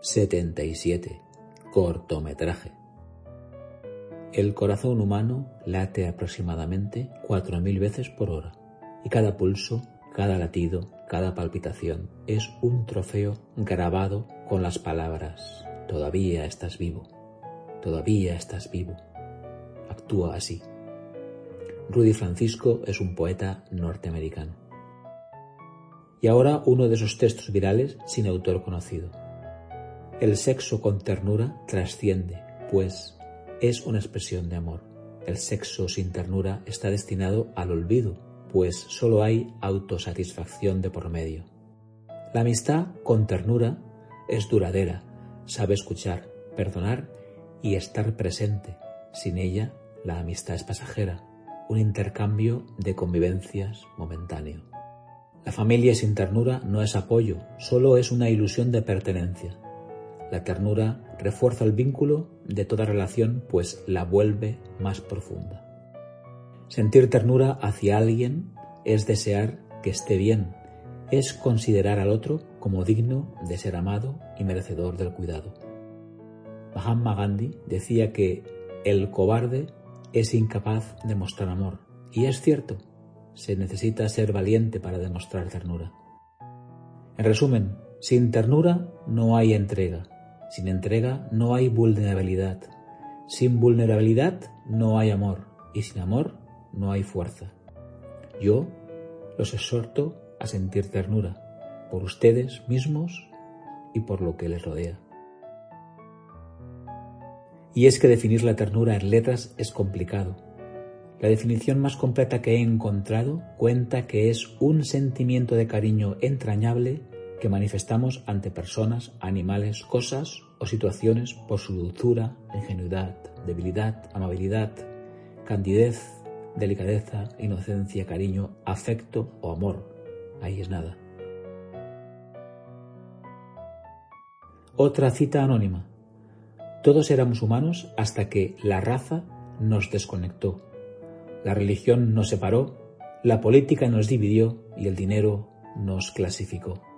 77. Cortometraje. El corazón humano late aproximadamente 4.000 veces por hora y cada pulso, cada latido, cada palpitación es un trofeo grabado con las palabras Todavía estás vivo, todavía estás vivo. Actúa así. Rudy Francisco es un poeta norteamericano. Y ahora uno de esos textos virales sin autor conocido. El sexo con ternura trasciende, pues es una expresión de amor. El sexo sin ternura está destinado al olvido, pues solo hay autosatisfacción de por medio. La amistad con ternura es duradera, sabe escuchar, perdonar y estar presente. Sin ella, la amistad es pasajera, un intercambio de convivencias momentáneo. La familia sin ternura no es apoyo, solo es una ilusión de pertenencia. La ternura refuerza el vínculo de toda relación, pues la vuelve más profunda. Sentir ternura hacia alguien es desear que esté bien, es considerar al otro como digno de ser amado y merecedor del cuidado. Mahatma Gandhi decía que el cobarde es incapaz de mostrar amor, y es cierto, se necesita ser valiente para demostrar ternura. En resumen, sin ternura no hay entrega, sin entrega no hay vulnerabilidad. Sin vulnerabilidad no hay amor. Y sin amor no hay fuerza. Yo los exhorto a sentir ternura por ustedes mismos y por lo que les rodea. Y es que definir la ternura en letras es complicado. La definición más completa que he encontrado cuenta que es un sentimiento de cariño entrañable que manifestamos ante personas, animales, cosas o situaciones por su dulzura, ingenuidad, debilidad, amabilidad, candidez, delicadeza, inocencia, cariño, afecto o amor. Ahí es nada. Otra cita anónima. Todos éramos humanos hasta que la raza nos desconectó. La religión nos separó, la política nos dividió y el dinero nos clasificó.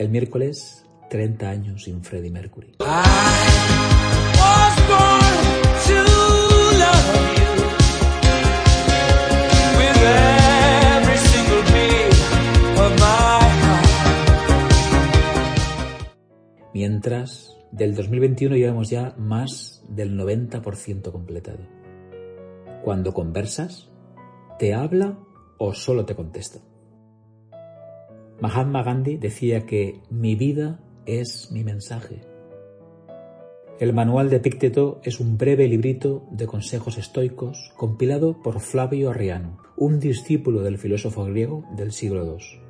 El miércoles, 30 años sin Freddie Mercury. Mientras, del 2021 llevamos ya más del 90% completado. Cuando conversas, ¿te habla o solo te contesta? Mahatma Gandhi decía que mi vida es mi mensaje. El manual de Pícteto es un breve librito de consejos estoicos compilado por Flavio Arriano, un discípulo del filósofo griego del siglo II.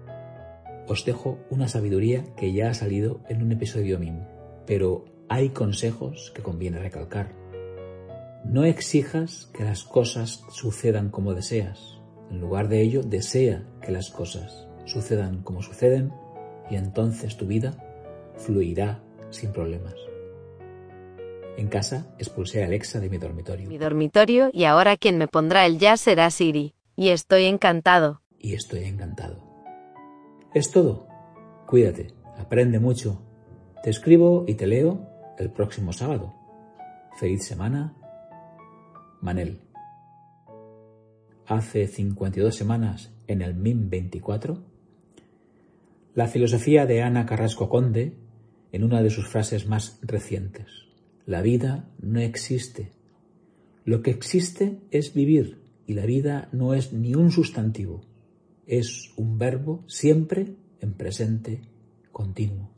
Os dejo una sabiduría que ya ha salido en un episodio mío, pero hay consejos que conviene recalcar. No exijas que las cosas sucedan como deseas. En lugar de ello, desea que las cosas sucedan como suceden y entonces tu vida fluirá sin problemas. En casa expulsé a Alexa de mi dormitorio. Mi dormitorio y ahora quien me pondrá el ya será Siri. Y estoy encantado. Y estoy encantado. Es todo. Cuídate, aprende mucho. Te escribo y te leo el próximo sábado. Feliz semana. Manel. Hace 52 semanas, en el MIM 24, la filosofía de Ana Carrasco Conde en una de sus frases más recientes. La vida no existe. Lo que existe es vivir y la vida no es ni un sustantivo, es un verbo siempre en presente continuo.